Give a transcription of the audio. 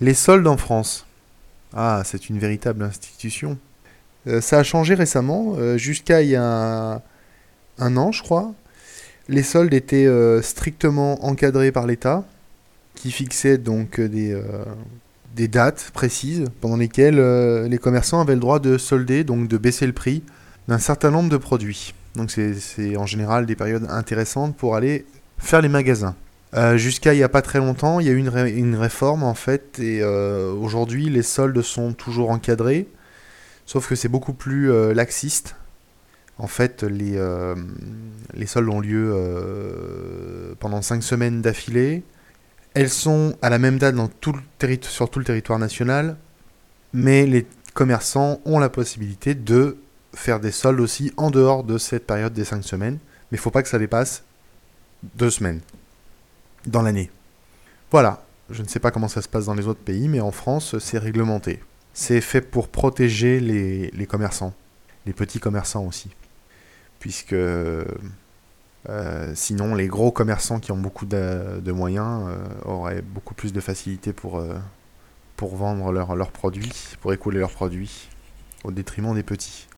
Les soldes en France. Ah, c'est une véritable institution. Euh, ça a changé récemment, euh, jusqu'à il y a un, an, je crois. Les soldes étaient euh, strictement encadrés par l'État, qui fixait donc des, des dates précises pendant lesquelles les commerçants avaient le droit de solder, donc de baisser le prix d'un certain nombre de produits. Donc c'est en général des périodes intéressantes pour aller faire les magasins. Jusqu'à il n'y a pas très longtemps, il y a eu une, réforme en fait, et aujourd'hui les soldes sont toujours encadrés. Sauf que c'est beaucoup plus euh, laxiste. En fait, les, euh, les soldes ont lieu euh, pendant 5 semaines d'affilée. Elles sont à la même date dans tout le sur tout le territoire national, mais les commerçants ont la possibilité de faire des soldes aussi en dehors de cette période des 5 semaines. Mais il ne faut pas que ça dépasse 2 semaines dans l'année. Voilà, je ne sais pas comment ça se passe dans les autres pays, mais en France, c'est réglementé c'est fait pour protéger les, commerçants, les petits commerçants aussi. Puisque euh, sinon, les gros commerçants qui ont beaucoup de, moyens euh, auraient beaucoup plus de facilité pour, euh, pour vendre leurs produits, pour écouler leurs produits, au détriment des petits.